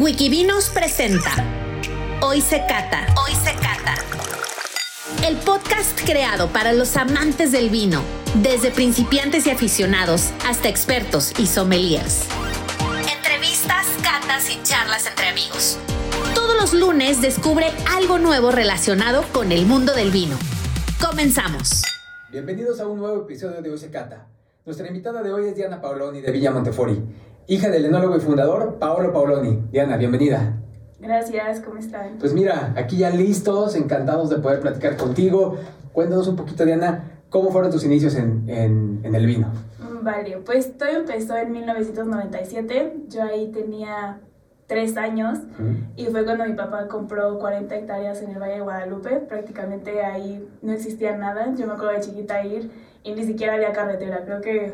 Wikivinos presenta Hoy se cata. Hoy se cata. El podcast creado para los amantes del vino, desde principiantes y aficionados hasta expertos y sommeliers. Entrevistas, catas y charlas entre amigos. Todos los lunes descubre algo nuevo relacionado con el mundo del vino. Comenzamos. Bienvenidos a un nuevo episodio de Hoy se cata. Nuestra invitada de hoy es Diana Paoloni de Villa Montefori, hija del enólogo y fundador Paolo Paoloni. Diana, bienvenida. Gracias, ¿cómo están? Pues mira, aquí ya listos, encantados de poder platicar contigo. Cuéntanos un poquito, Diana, ¿cómo fueron tus inicios en, en, en el vino? Mm, Vale, pues todo empezó en 1997. Yo ahí tenía tres años y fue cuando mi papá compró 40 hectáreas en el Valle de Guadalupe. Prácticamente ahí no existía nada. Yo me acuerdo de chiquita ir y ni siquiera había carretera. Creo que.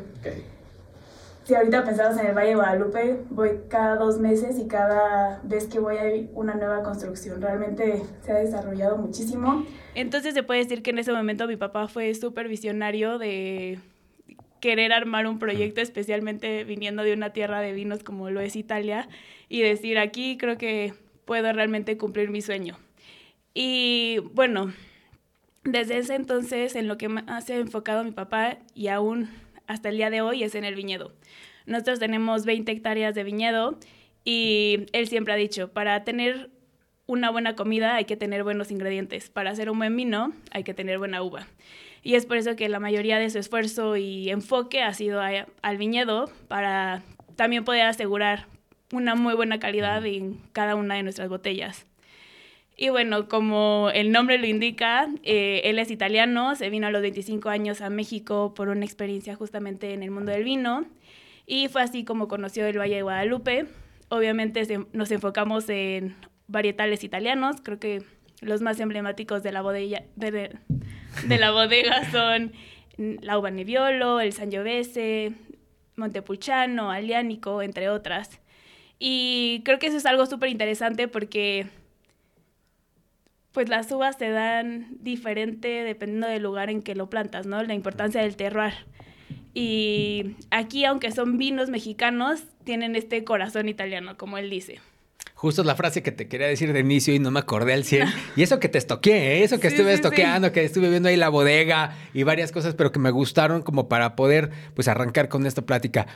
Si ahorita pensamos en el Valle de Guadalupe, voy cada dos meses y cada vez que voy hay una nueva construcción. Realmente se ha desarrollado muchísimo. Entonces se puede decir que en ese momento mi papá fue súper visionario de querer armar un proyecto, especialmente viniendo de una tierra de vinos como lo es Italia, y decir, aquí creo que puedo realmente cumplir mi sueño. Y bueno, desde ese entonces en lo que más se ha enfocado mi papá y aún hasta el día de hoy es en el viñedo. Nosotros tenemos 20 hectáreas de viñedo y él siempre ha dicho, para tener una buena comida hay que tener buenos ingredientes, para hacer un buen vino hay que tener buena uva. Y es por eso que la mayoría de su esfuerzo y enfoque ha sido al viñedo para también poder asegurar una muy buena calidad en cada una de nuestras botellas. Y bueno, como el nombre lo indica, eh, él es italiano, se vino a los 25 años a México por una experiencia justamente en el mundo del vino y fue así como conoció el Valle de Guadalupe. Obviamente se- nos enfocamos en varietales italianos, creo que los más emblemáticos de la, bodega, de, de- la bodega son la uva Nebbiolo, el Sangiovese, Montepulciano, Aliánico, entre otras. Y creo que eso es algo súper interesante porque pues las uvas se dan diferente dependiendo del lugar en que lo plantas, ¿no? La importancia del terroir. Y aquí, aunque son vinos mexicanos, tienen este corazón italiano, como él dice. Justo es la frase que te quería decir de inicio y no me acordé al 100. Y eso que te estoqué, ¿eh? eso que Sí, estuve sí, estoqueando, que estuve viendo ahí la bodega y varias cosas, pero que me gustaron como para poder pues arrancar con esta plática.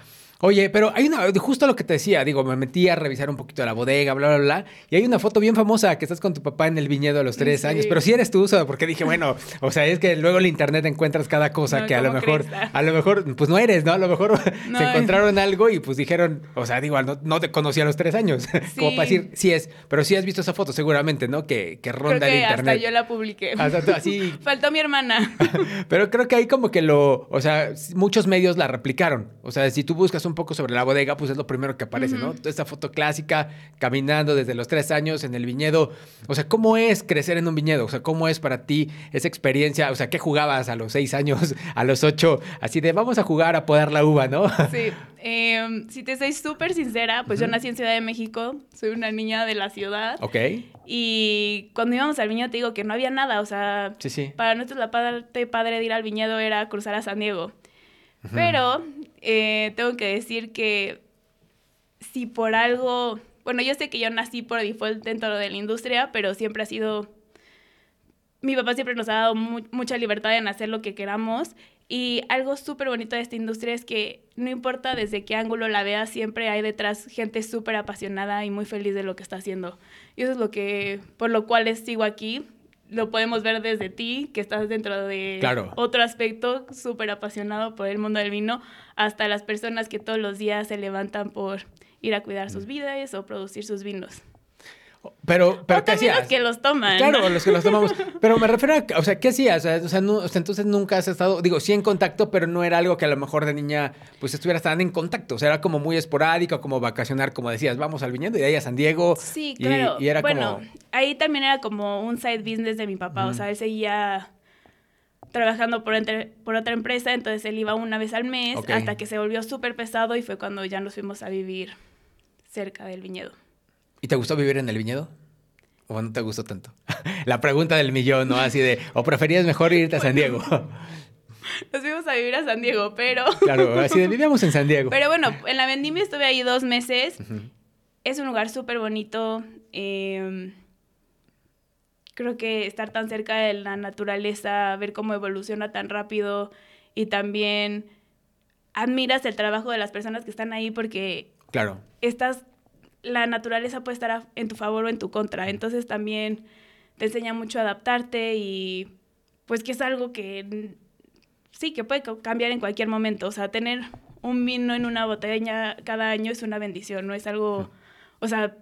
Oye, pero hay una, justo lo que te decía, digo, me metí a revisar un poquito la bodega, bla, bla, bla, y hay una foto bien famosa que estás con tu papá en el viñedo a los tres Sí. años, pero sí eres tú, o sea, porque dije, bueno, o sea, es que luego en el internet encuentras cada cosa No, que a lo ¿cómo mejor, crees? Ah. a lo mejor, pues no eres, ¿no? A lo mejor No, se encontraron algo y pues dijeron, o sea, digo, no, no te conocí a los tres años, como Sí. para decir, sí es, pero sí has visto esa foto seguramente, ¿no? Que, que Creo ronda el que hasta internet. yo la publiqué. Hasta tú, así. Faltó mi hermana. Pero creo que ahí como que lo, o sea, muchos medios la replicaron. O sea, si tú buscas un poco sobre la bodega, pues es lo primero que aparece, ¿no? Esta foto clásica, caminando desde los tres años en el viñedo. O sea, ¿cómo es crecer en un viñedo? O sea, ¿cómo es para ti esa experiencia? O sea, ¿qué jugabas a los seis años, a los ocho? Así de, vamos a jugar a podar la uva, ¿no? Sí, em, si te soy súper sincera, pues yo nací en Ciudad de México, soy una niña de la ciudad. ok. Y cuando íbamos al viñedo te digo que no había nada, o sea, Sí, sí. para nosotros la parte padre de ir al viñedo era cruzar a San Diego. Pero eh, tengo que decir que si por algo, bueno, yo sé que yo nací por default dentro de la industria, pero siempre ha sido, mi papá siempre nos ha dado mu- mucha libertad en hacer lo que queramos. Y algo súper bonito de esta industria es que no importa desde qué ángulo la veas, siempre hay detrás gente súper apasionada y muy feliz de lo que está haciendo. Y eso es lo que, por lo cual sigo aquí. Lo podemos ver desde ti, que estás dentro de Claro. otro aspecto, súper apasionado por el mundo del vino, hasta las personas que todos los días se levantan por ir a cuidar Mm. sus vidas o producir sus vinos. Pero, pero o ¿qué hacías? los que los toman. Claro, los que los tomamos. Pero me refiero a, o sea, ¿qué hacías? O sea, no- o sea, entonces nunca has estado, digo, sí en contacto, pero no era algo que a lo mejor de niña, pues estuvieras tan en contacto. O sea, era como muy esporádico, como vacacionar, como decías, vamos al viñedo y de ahí a San Diego. Sí, y- claro. Y, era bueno, como. ahí también era como un side business de mi papá. O sea, él seguía trabajando por, entre- por otra empresa, entonces él iba una vez al mes hasta que se volvió súper pesado y fue cuando ya nos fuimos a vivir cerca del viñedo. ¿Y te gustó vivir en el viñedo? ¿O no te gustó tanto? La pregunta del millón, ¿no? Así de, ¿o preferías mejor irte a San Diego? Nos fuimos a vivir a San Diego, pero... Claro, así de, vivíamos en San Diego. Pero bueno, en la vendimia estuve ahí dos meses es un lugar súper bonito. Em, creo que estar tan cerca de la naturaleza, ver cómo evoluciona tan rápido y también admiras el trabajo de las personas que están ahí porque claro. estás, la naturaleza puede estar en tu favor o en tu contra. Entonces también te enseña mucho a adaptarte y pues que es algo que sí, que puede cambiar en cualquier momento. O sea, tener un vino en una botella cada año es una bendición, no es algo, o sea,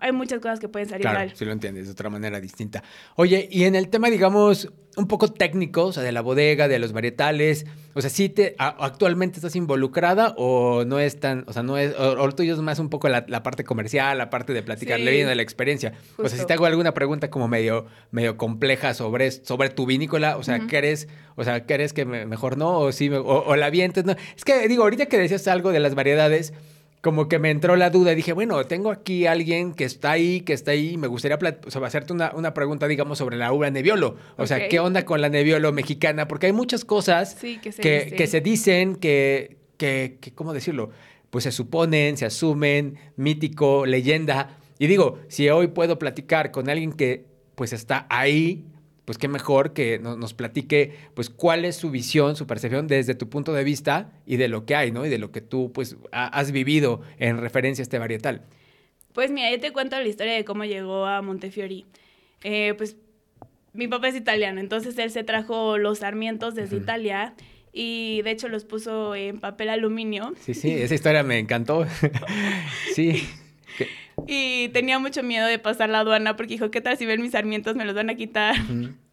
hay muchas cosas que pueden salir claro, mal. Si lo entiendes de otra manera distinta. Oye, y en el tema, digamos, un poco técnico, o sea, de la bodega, de los varietales, o sea, ¿sí te, actualmente estás involucrada o no es tan, o sea, no es, o, tuyo es más un poco la, parte comercial, la parte de platicarle bien de la experiencia? O sea, si te hago alguna pregunta como medio, medio compleja sobre, sobre tu vinícola, o sea, ¿qué eres? O sea, ¿qué que mejor no? O sí, o, o la vientes, no. Es que, digo, ahorita que decías algo de las variedades, como que me entró la duda y dije, bueno, tengo aquí a alguien que está ahí, que está ahí, me gustaría hacerte una, una, pregunta, digamos, sobre la uva Nebbiolo. O sea, ¿qué onda con la Nebbiolo mexicana? Porque hay muchas cosas que, se que, se dicen, que, que, que, ¿cómo decirlo? Pues se suponen, se asumen, mítico, leyenda. Y digo, si hoy puedo platicar con alguien que pues está ahí, pues qué mejor que nos platique, pues cuál es su visión, su percepción desde tu punto de vista y de lo que hay, ¿no? Y de lo que tú, pues, has vivido en referencia a este varietal. Pues mira, yo te cuento la historia de cómo llegó a Montefiori. Eh, pues mi papá es italiano, entonces él se trajo los sarmientos desde Italia y de hecho los puso en papel aluminio. Sí, sí, esa historia me encantó. sí. Y tenía mucho miedo de pasar la aduana porque dijo, ¿qué tal si ven mis sarmientos? Me los van a quitar.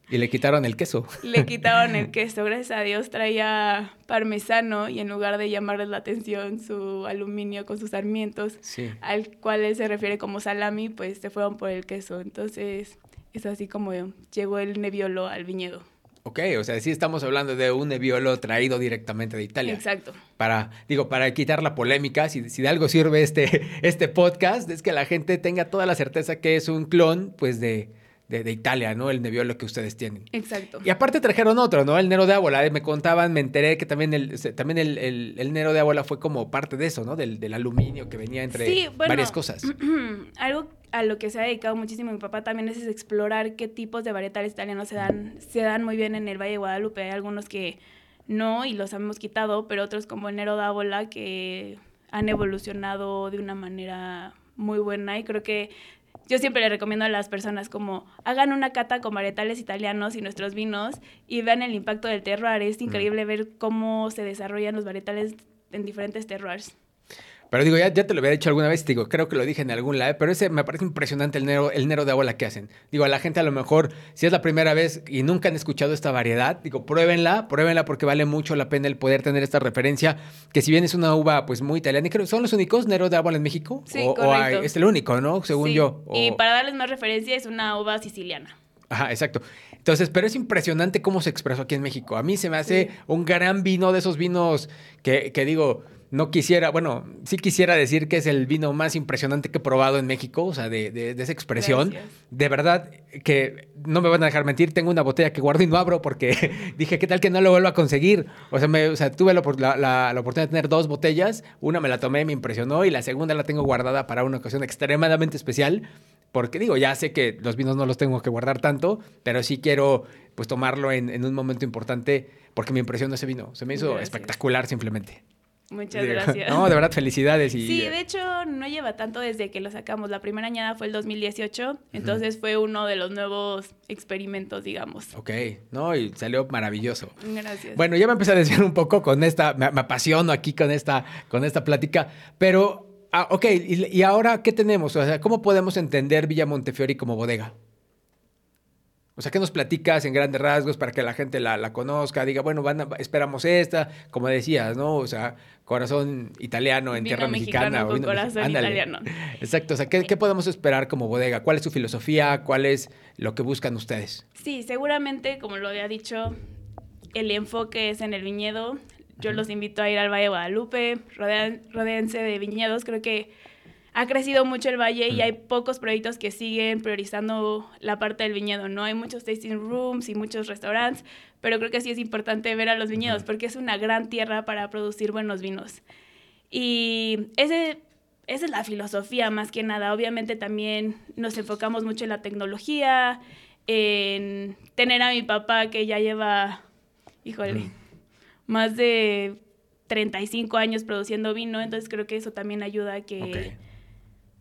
Y le quitaron el queso. Le quitaron el queso. Gracias a Dios traía parmesano y en lugar de llamarles la atención su aluminio con sus sarmientos, al cual él se refiere como salami, pues se fueron por el queso. Entonces es así como llegó el neviolo al viñedo. Ok, o sea, sí estamos hablando de un Nebbiolo traído directamente de Italia. Exacto. Para, digo, para quitar la polémica, si, si, de algo sirve este, este podcast, es que la gente tenga toda la certeza que es un clon, pues, de, de, Italia, ¿no? El Nebbiolo que ustedes tienen. Exacto. Y aparte trajeron otro, ¿no? El Nero de Ábola. Me contaban, me enteré que también el, también el, Nero de Ábola fue como parte de eso, ¿no? Del, del aluminio que venía entre varias cosas. algo a lo que se ha dedicado muchísimo mi papá también es explorar qué tipos de varietales italianos se dan, se dan muy bien en el Valle de Guadalupe. Hay algunos que no y los hemos quitado, pero otros como el Nero de Ábola que han evolucionado de una manera muy buena y creo que yo siempre le recomiendo a las personas como hagan una cata con varietales italianos y nuestros vinos y vean el impacto del terroir. Es increíble ver cómo se desarrollan los varietales en diferentes terroirs. Pero digo, ya, ya te lo había dicho alguna vez, digo, creo que lo dije en algún live, pero ese me parece impresionante el nero, el nero de agua que hacen. Digo, a la gente a lo mejor, si es la primera vez y nunca han escuchado esta variedad, digo, pruébenla, pruébenla porque vale mucho la pena el poder tener esta referencia, que si bien es una uva pues muy italiana, y creo ¿son los únicos nero de agua en México? Sí, o, es el único, ¿no? Según yo. Y para darles más referencia, es una uva siciliana. Ajá, exacto. Entonces, pero es impresionante cómo se expresó aquí en México. A mí se me hace un gran vino de esos vinos que, que digo, no quisiera, bueno, sí quisiera decir que es el vino más impresionante que he probado en México, o sea, de, de, esa expresión. De verdad que no me van a dejar mentir, tengo una botella que guardo y no abro porque dije, ¿qué tal que no lo vuelvo a conseguir? O sea, me, o sea tuve la, la, la, oportunidad de tener dos botellas, una me la tomé, me impresionó y la segunda la tengo guardada para una ocasión extremadamente especial. Porque digo, ya sé que los vinos no los tengo que guardar tanto, pero sí quiero pues tomarlo en, en un momento importante porque me impresionó ese vino. Se me hizo espectacular simplemente. Muchas gracias. No, de verdad, felicidades. Y... Sí, de hecho, no lleva tanto desde que lo sacamos. La primera añada fue el 2018, entonces fue uno de los nuevos experimentos, digamos. Ok, no, y salió maravilloso. Gracias. Bueno, ya me empecé a decir un poco con esta, me, apasiono aquí con esta, con esta plática, pero, ah, ok, y, y ahora, ¿qué tenemos? O sea, ¿cómo podemos entender Villa Montefiori como bodega? O sea, ¿qué nos platicas en grandes rasgos para que la gente la, conozca? Diga, bueno, van esperamos esta, como decías, ¿no? O sea, corazón italiano en tierra mexicana. Con corazón italiano. Exacto. O sea, ¿qué, ¿qué, podemos esperar como bodega? ¿Cuál es su filosofía? ¿Cuál es lo que buscan ustedes? Sí, seguramente, como lo había dicho, el enfoque es en el viñedo. Yo los invito a ir al Valle de Guadalupe, rodeense de viñedos. Creo que ha crecido mucho el valle y hay pocos proyectos que siguen priorizando la parte del viñedo, ¿no? Hay muchos tasting rooms y muchos restaurantes, pero creo que sí es importante ver a los viñedos porque es una gran tierra para producir buenos vinos. Y ese esa es la filosofía más que nada. Obviamente también nos enfocamos mucho en la tecnología, en tener a mi papá que ya lleva, híjole, más de 35 años produciendo vino, entonces creo que eso también ayuda a que,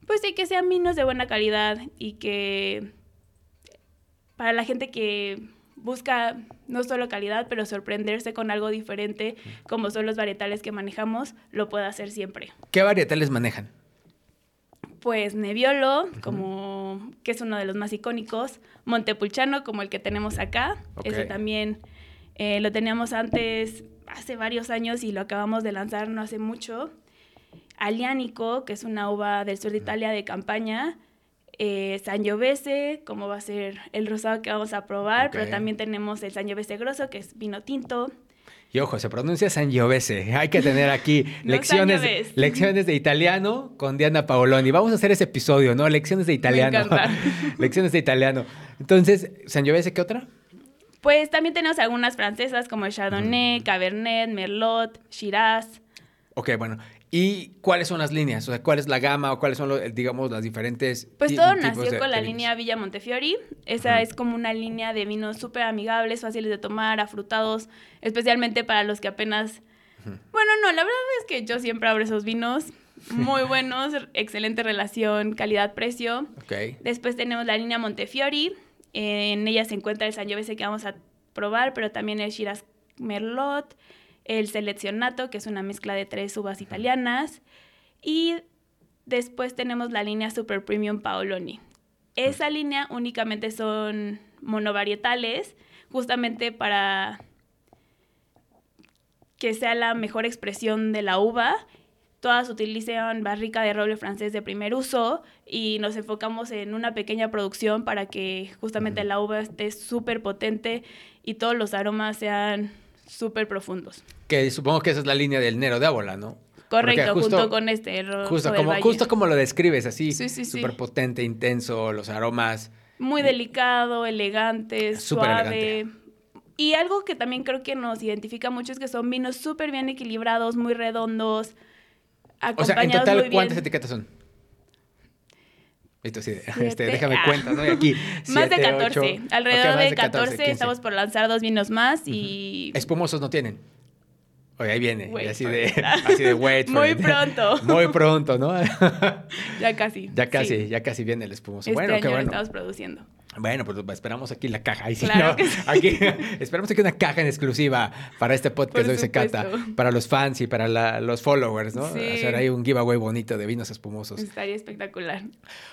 pues sí, que sean vinos de buena calidad y que para la gente que busca no solo calidad, pero sorprenderse con algo diferente, como son los varietales que manejamos, lo puede hacer siempre. ¿Qué varietales manejan? Pues Nebbiolo, como que es uno de los más icónicos, Montepulciano, como el que tenemos acá, ese también eh, lo teníamos antes, hace varios años y lo acabamos de lanzar no hace mucho. Aliánico, que es una uva del sur de Italia de campaña, eh, Sangiovese, como va a ser el rosado que vamos a probar, pero también tenemos el Sangiovese grosso, que es vino tinto. Y ojo, se pronuncia Sangiovese. Hay que tener aquí lecciones, lecciones de italiano con Diana Paoloni. Vamos a hacer ese episodio, ¿no? Lecciones de italiano. lecciones de italiano. Entonces, Sangiovese, ¿qué otra? Pues también tenemos algunas francesas como Chardonnay, Cabernet, Merlot, Shiraz. Ok, bueno. ¿Y cuáles son las líneas? O sea, ¿cuál es la gama o cuáles son, digamos, las diferentes... Pues todo nació con la línea Villa Montefiori. Esa es como una línea de vinos súper amigables, fáciles de tomar, afrutados, especialmente para los que apenas... Bueno, no, la verdad es que yo siempre abro esos vinos muy buenos, excelente relación calidad-precio. Okay. Después tenemos la línea Montefiori. En ella se encuentra el Sangiovese que vamos a probar, pero también el Shiraz Merlot, el seleccionato, que es una mezcla de tres uvas italianas, y después tenemos la línea Super Premium Paoloni. Esa línea únicamente son monovarietales, justamente para que sea la mejor expresión de la uva. Todas utilizan barrica de roble francés de primer uso y nos enfocamos en una pequeña producción para que justamente la uva esté súper potente y todos los aromas sean súper profundos. Que supongo que esa es la línea del Nero de Ábola, ¿no? Correcto, junto con este. Justo como, justo como lo describes, así. Sí, sí, Súper potente, intenso, los aromas. Muy delicado, elegante, suave. Y algo que también creo que nos identifica mucho es que son vinos súper bien equilibrados, muy redondos. O sea, en total, ¿cuántas etiquetas son? Sí, este, déjame ah. cuenta, ¿no? aquí. más de 14. Alrededor de 14, estamos por lanzar dos vinos más y. Espumosos no tienen. Oye, ahí viene. así, de, así de wait Muy pronto. Muy pronto, ¿no? ya casi. Ya casi, ya casi viene el espumoso. Este bueno, año qué bueno. estamos produciendo. Bueno, pues esperamos aquí la caja. Ahí sí, claro aquí, esperamos aquí una caja en exclusiva para este podcast de Hoy se cata, para los fans y para los followers, ¿no? Hacer ahí un giveaway bonito de vinos espumosos. Estaría espectacular.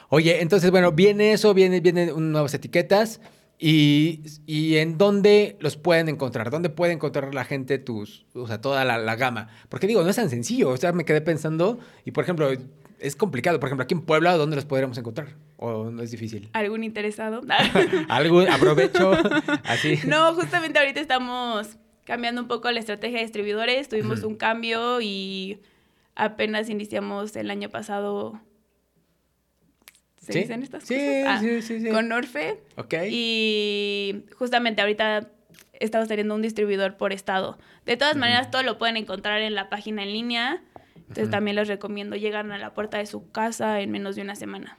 Oye, entonces, bueno, viene eso, vienen viene nuevas etiquetas. Y, y, en dónde los pueden encontrar, dónde puede encontrar la gente tus, o sea, toda la, la, gama. Porque digo, no es tan sencillo. O sea, me quedé pensando, y por ejemplo, es complicado. Por ejemplo, aquí en Puebla, ¿dónde los podríamos encontrar? ¿O no es difícil? ¿Algún interesado? ¿Algún aprovecho? Así. No, justamente ahorita estamos cambiando un poco la estrategia de distribuidores. Tuvimos un cambio y apenas iniciamos el año pasado. ¿Se dicen estas sí, cosas? Ah, sí, sí, sí. Con Orfe. Ok. Y justamente ahorita estamos teniendo un distribuidor por estado. De todas maneras, todo lo pueden encontrar en la página en línea entonces también les recomiendo, llegan a la puerta de su casa en menos de una semana.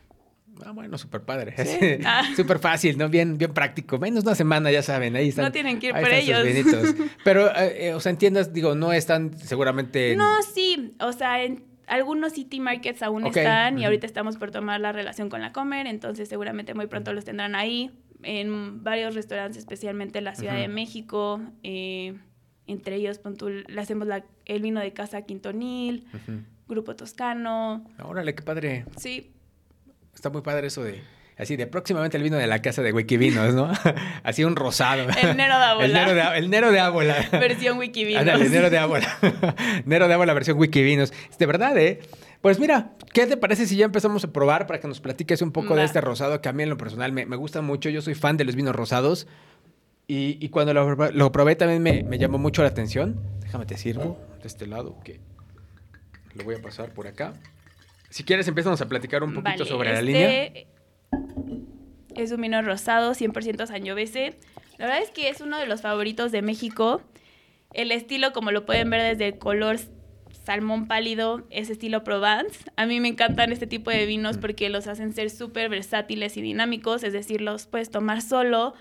Ah, bueno, súper padre. Ah. súper fácil, ¿no? Bien, bien práctico. Menos una semana, ya saben, ahí están. No tienen que ir por ellos. Pero, eh, eh, o sea, entiendas, digo, no están seguramente... No, sí. O sea, en algunos city markets aún están y ahorita estamos por tomar la relación con la Comer, entonces seguramente muy pronto los tendrán ahí. En varios restaurantes, especialmente en la Ciudad de México. Eh, entre ellos, le hacemos el vino de casa Quintonil, Grupo Toscano. Órale, qué padre. Sí. Está muy padre eso de... Así de próximamente el vino de la casa de Wikivinos, ¿no? Así un rosado. El Nero de Ábola. El Nero de, el Nero de Ábola. Versión Wikivinos. el Nero de Ábola. Nero de Ábola, versión Wikivinos. De verdad, ¿eh? Pues mira, ¿qué te parece si ya empezamos a probar para que nos platiques un poco de este rosado que a mí en lo personal me, me gusta mucho? Yo soy fan de los vinos rosados. Y, cuando lo, probé también me, llamó mucho la atención. Déjame te sirvo de este lado, que lo voy a pasar por acá. Si quieres, empezamos a platicar un poquito sobre la línea. Este es un vino rosado, 100% Sangiovese. La verdad es que es uno de los favoritos de México. El estilo, como lo pueden ver desde el color, salmón pálido, es estilo Provence. A mí me encantan este tipo de vinos porque los hacen ser súper versátiles y dinámicos, es decir, los puedes tomar solo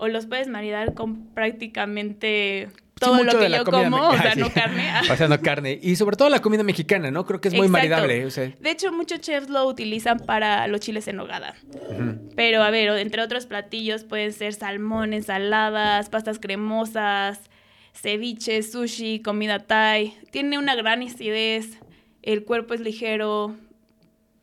o los puedes maridar con prácticamente todo lo que yo como, o sea, no carne. o sea, no carne. Y sobre todo la comida mexicana, ¿no? Creo que es muy maridable. De hecho, muchos chefs lo utilizan para los chiles en nogada. Pero, a ver, entre otros platillos pueden ser salmón, ensaladas, pastas cremosas, ceviche, sushi, comida thai. Tiene una gran acidez, el cuerpo es ligero,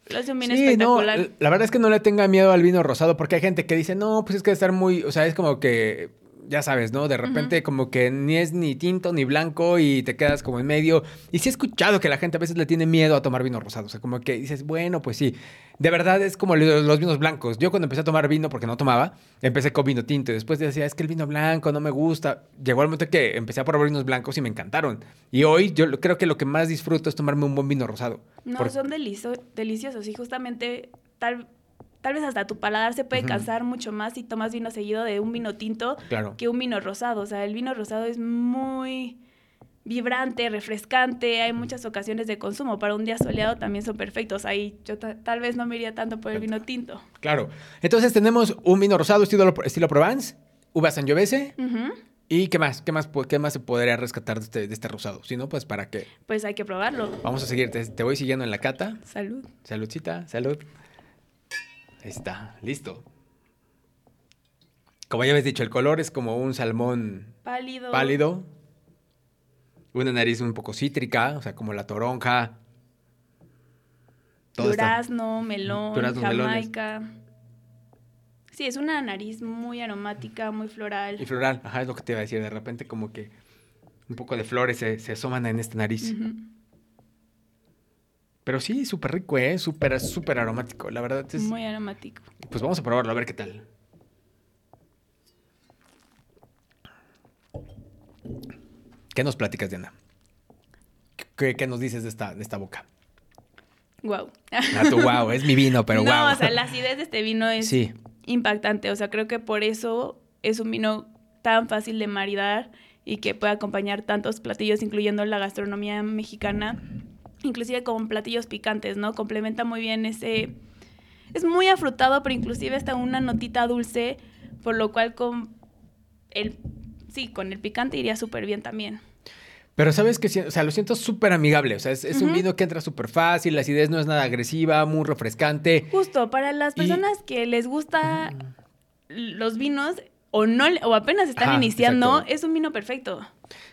lo espectacular. No, la verdad es que no le tenga miedo al vino rosado porque hay gente que dice, no, pues es que estar muy, o sea, es como que ya sabes, ¿no? De repente como que ni es ni tinto ni blanco y te quedas como en medio. Y sí he escuchado que la gente a veces le tiene miedo a tomar vino rosado. O sea, como que dices, bueno, pues sí. De verdad es como los vinos blancos. Yo cuando empecé a tomar vino porque no tomaba, empecé con vino tinto. Y después decía, es que el vino blanco no me gusta. Llegó el momento que empecé a probar vinos blancos y me encantaron. Y hoy yo creo que lo que más disfruto es tomarme un buen vino rosado. No, son deliciosos. Y justamente tal tal vez hasta tu paladar se puede cansar mucho más si tomas vino seguido de un vino tinto que un vino rosado. O sea, el vino rosado es muy vibrante, refrescante, hay muchas ocasiones de consumo. Para un día soleado también son perfectos. Ahí yo tal vez no me iría tanto por el vino tinto. Claro. Entonces tenemos un vino rosado estilo, estilo Provence, uva Sangiovese. ¿Y qué más? ¿Qué más, qué más se podría rescatar de este, de este rosado? Si no, pues ¿para qué? Pues hay que probarlo. Vamos a seguirte. Te voy siguiendo en la cata. Salud. Saludcita, salud. Ahí está, listo. Como ya habéis dicho, el color es como un salmón pálido. pálido. Una nariz un poco cítrica, o sea, como la toronja. durazno, melón, jamaica. Sí, es una nariz muy aromática, muy floral. Y floral, ajá, es lo que te iba a decir. De repente como que un poco de flores se, asoman en esta nariz. Pero sí, súper rico, ¿eh? Súper, súper aromático. La verdad es... Muy aromático. Pues vamos a probarlo, a ver qué tal. ¿Qué nos platicas, Diana? ¿Qué, nos dices de esta, de esta boca? Wow. Tu wow, es mi vino, pero wow. No, o sea, la acidez de este vino es impactante. O sea, creo que por eso es un vino tan fácil de maridar y que puede acompañar tantos platillos, incluyendo la gastronomía mexicana inclusive con platillos picantes, ¿no? Complementa muy bien ese... Es muy afrutado, pero inclusive está una notita dulce, por lo cual con el... Sí, con el picante iría súper bien también. Pero sabes que, o sea, lo siento súper amigable. O sea, es, un vino que entra súper fácil, la acidez no es nada agresiva, muy refrescante. Justo, para las personas que les gusta los vinos o no o apenas están iniciando, es un vino perfecto.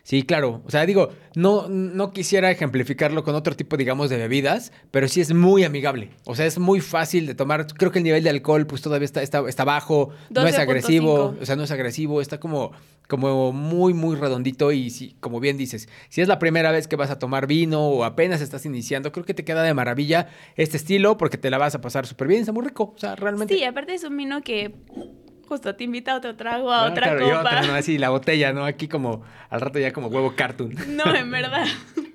Sí, claro. O sea, digo, no, no quisiera ejemplificarlo con otro tipo, digamos, de bebidas, pero sí es muy amigable. O sea, es muy fácil de tomar. Creo que el nivel de alcohol, pues todavía está, está, está bajo, no es agresivo. O sea, no es agresivo, está como, como muy, muy redondito. Y si, como bien dices, si es la primera vez que vas a tomar vino o apenas estás iniciando, creo que te queda de maravilla este estilo porque te la vas a pasar súper bien. Está muy rico. O sea, realmente. Sí, aparte es un vino que justo te invita a otro trago, a otra copa. no, así la botella, ¿no? Aquí como, al rato ya como huevo cartoon. No, en verdad.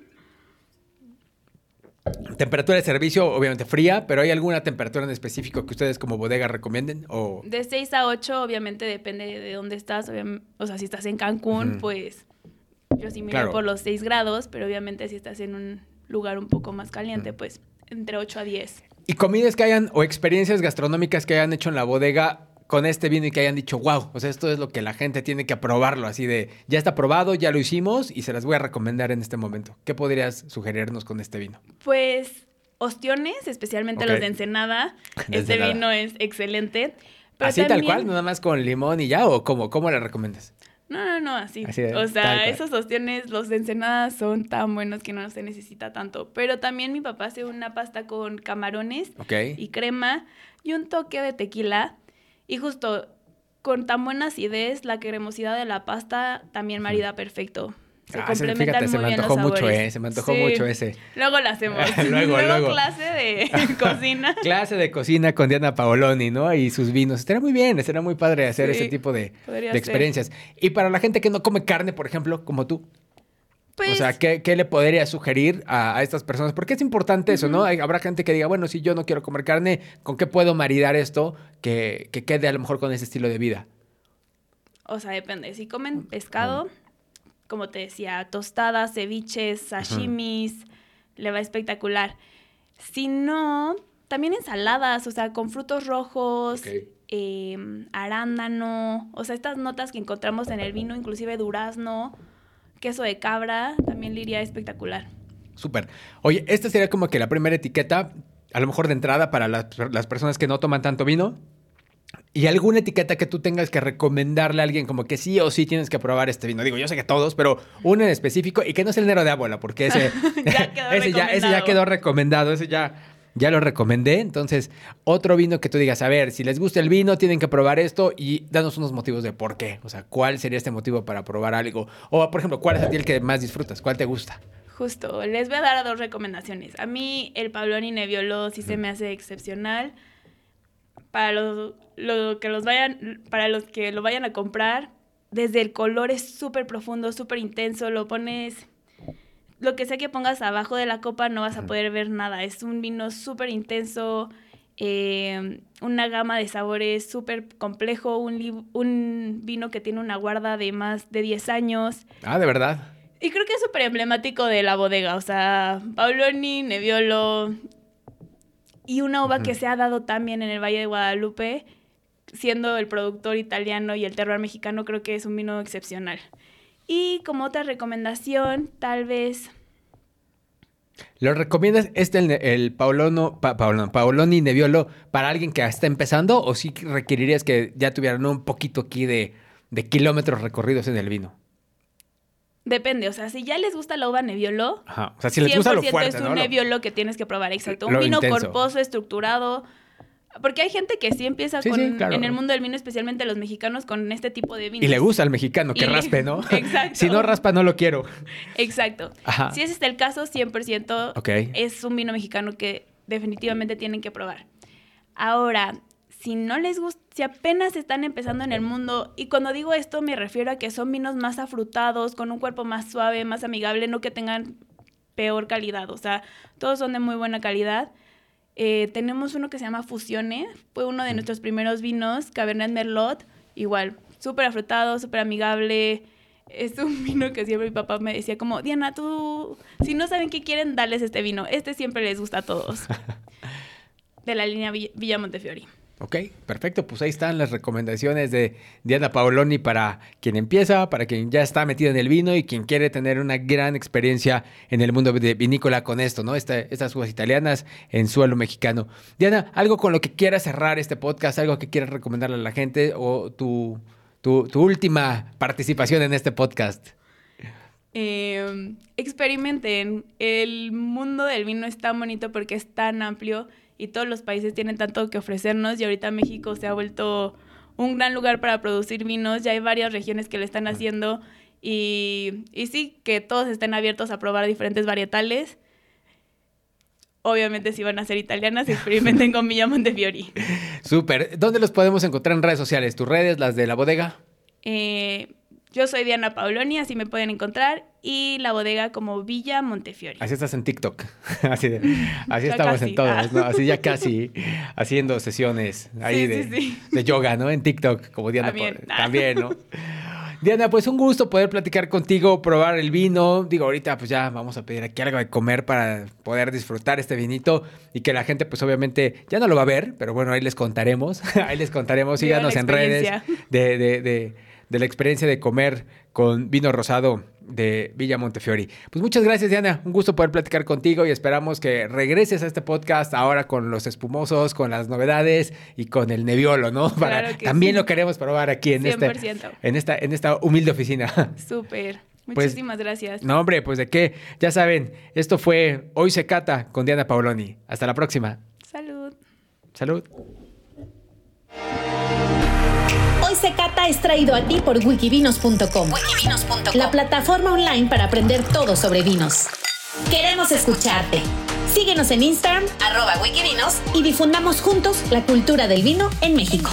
Temperatura de servicio, obviamente fría, pero ¿hay alguna temperatura en específico que ustedes como bodega recomienden? O... De 6 a 8, obviamente depende de dónde estás. O sea, si estás en Cancún, pues yo sí me por los 6 grados, pero obviamente si estás en un lugar un poco más caliente, pues entre 8 a 10. ¿Y comidas que hayan o experiencias gastronómicas que hayan hecho en la bodega con este vino y que hayan dicho, wow, o sea, esto es lo que la gente tiene que aprobarlo, así de, ya está probado, ya lo hicimos y se las voy a recomendar en este momento. ¿Qué podrías sugerirnos con este vino? Pues ostiones, especialmente los de Ensenada. este vino es excelente. ¿Así tal cual? ¿Nada más con limón y ya? ¿O cómo, cómo le recomiendas? No, no, no, así. o sea, esos ostiones, los de Ensenada son tan buenos que no se necesita tanto. Pero también mi papá hace una pasta con camarones y crema y un toque de tequila y justo con tan buena acidez, la cremosidad de la pasta también marida perfecto. Se ah, complementan fíjate, se me antojó mucho, eh, se me antojó mucho ese. Luego lo hacemos. luego, luego, clase de cocina. clase de cocina con Diana Paoloni, ¿no? Y sus vinos. Estaría muy bien, estaría muy padre hacer ese tipo de, de experiencias. Y para la gente que no come carne, por ejemplo, como tú, o sea, pues ¿qué, le podría sugerir a, estas personas? Porque es importante eso, ¿no? habrá gente que diga, bueno, si yo no quiero comer carne, ¿con qué puedo maridar esto que, quede a lo mejor con ese estilo de vida? O sea, depende. Si comen pescado, como te decía, tostadas, ceviches, sashimis, le va espectacular. Si no, también ensaladas, o sea, con frutos rojos, em, arándano, o sea, estas notas que encontramos en el vino, inclusive durazno, queso de cabra, también le iría espectacular. Súper. Oye, esta sería como que la primera etiqueta, a lo mejor de entrada para las, las personas que no toman tanto vino. ¿Y alguna etiqueta que tú tengas que recomendarle a alguien como que sí o sí tienes que probar este vino? Digo, yo sé que todos, pero uno en específico y que no es el Nero de Ábola, porque ese, ya, quedó ese, ya, ese ya quedó recomendado, ese ya, ya lo recomendé. Entonces, otro vino que tú digas, a ver, si les gusta el vino, tienen que probar esto y danos unos motivos de por qué. O sea, ¿cuál sería este motivo para probar algo? O, por ejemplo, ¿cuál es a ti el que más disfrutas? ¿Cuál te gusta? Justo, les voy a dar dos recomendaciones. A mí el Pabloni Nebbiolo sí se me hace excepcional para los, que los vayan, para los que lo vayan a comprar, desde el color es súper profundo, súper intenso, lo pones, lo que sea que pongas abajo de la copa no vas a poder ver nada, es un vino súper intenso, eh, una gama de sabores súper complejo, un, un vino que tiene una guarda de más de 10 años. Ah, de verdad. Y creo que es súper emblemático de la bodega, o sea, Paoloni, Nebbiolo, y una uva que se ha dado también en el Valle de Guadalupe, siendo el productor italiano y el terroir mexicano, creo que es un vino excepcional. Y como otra recomendación, tal vez... ¿Lo recomiendas este el, el Paolono, Paoloni Nebbiolo para alguien que está empezando o sí requerirías que ya tuvieran un poquito aquí de, de kilómetros recorridos en el vino? Depende, o sea, si ya les gusta la uva Nebbiolo, Ajá. O sea, si les gusta lo fuerte, es un Nebbiolo que tienes que probar, exacto. Un vino corposo, estructurado. Porque hay gente que sí empieza con, en el mundo del vino, especialmente los mexicanos, con este tipo de vino. Y le gusta al mexicano que raspe, ¿no? Exacto. si no raspa, no lo quiero. Exacto. Ajá. Si ese es el caso, 100% es un vino mexicano que definitivamente tienen que probar. Ahora, si no les gusta, si apenas están empezando en el mundo, y cuando digo esto me refiero a que son vinos más afrutados, con un cuerpo más suave, más amigable, no que tengan peor calidad, o sea, todos son de muy buena calidad. Eh, tenemos uno que se llama Fusione, fue uno de nuestros primeros vinos, Cabernet Merlot, igual, súper afrutado, súper amigable. Es un vino que siempre mi papá me decía como, Diana, tú, si no saben qué quieren, dales este vino. Este siempre les gusta a todos. De la línea Villa Montefiori. Ok, perfecto. Pues ahí están las recomendaciones de Diana Paoloni para quien empieza, para quien ya está metido en el vino y quien quiere tener una gran experiencia en el mundo de vinícola con esto, ¿no? estas uvas italianas en suelo mexicano. Diana, algo con lo que quieras cerrar este podcast, algo que quieras recomendarle a la gente o tu, tu, última participación en este podcast. Em, experimenten. El mundo del vino es tan bonito porque es tan amplio y todos los países tienen tanto que ofrecernos y ahorita México se ha vuelto un gran lugar para producir vinos, ya hay varias regiones que lo están haciendo y, y sí, que todos estén abiertos a probar diferentes varietales. Obviamente si van a ser italianas, experimenten con Villa Montefiori. Súper. ¿Dónde los podemos encontrar en redes sociales? ¿Tus redes, las de la bodega? Eh, yo soy Diana Pauloni, así me pueden encontrar, y la bodega como Villa Montefiori. Así estás en TikTok. así, así estamos en todos, ¿no? Así ya casi haciendo sesiones ahí de, yoga, ¿no? En TikTok, como Diana. También, También ¿no? Diana, pues un gusto poder platicar contigo, probar el vino. Digo, ahorita pues ya vamos a pedir aquí algo de comer para poder disfrutar este vinito y que la gente pues obviamente ya no lo va a ver, pero bueno, ahí les contaremos. ahí les contaremos. Síganos en redes de, de de la experiencia de comer con vino rosado de Villa Montefiori. Pues muchas gracias, Diana. Un gusto poder platicar contigo y esperamos que regreses a este podcast ahora con los espumosos, con las novedades y con el neviolo, ¿no? Para, también lo queremos probar aquí en, este, en, esta, en esta humilde oficina. Súper. Pues, Muchísimas gracias. No, hombre, pues de qué. Ya saben, esto fue Hoy se cata con Diana Paoloni. Hasta la próxima. Salud. Salud. Secata es traído a ti por wikivinos.com, la plataforma online para aprender todo sobre vinos. Queremos escucharte. Síguenos en Instagram, arroba wikivinos, y difundamos juntos la cultura del vino en México.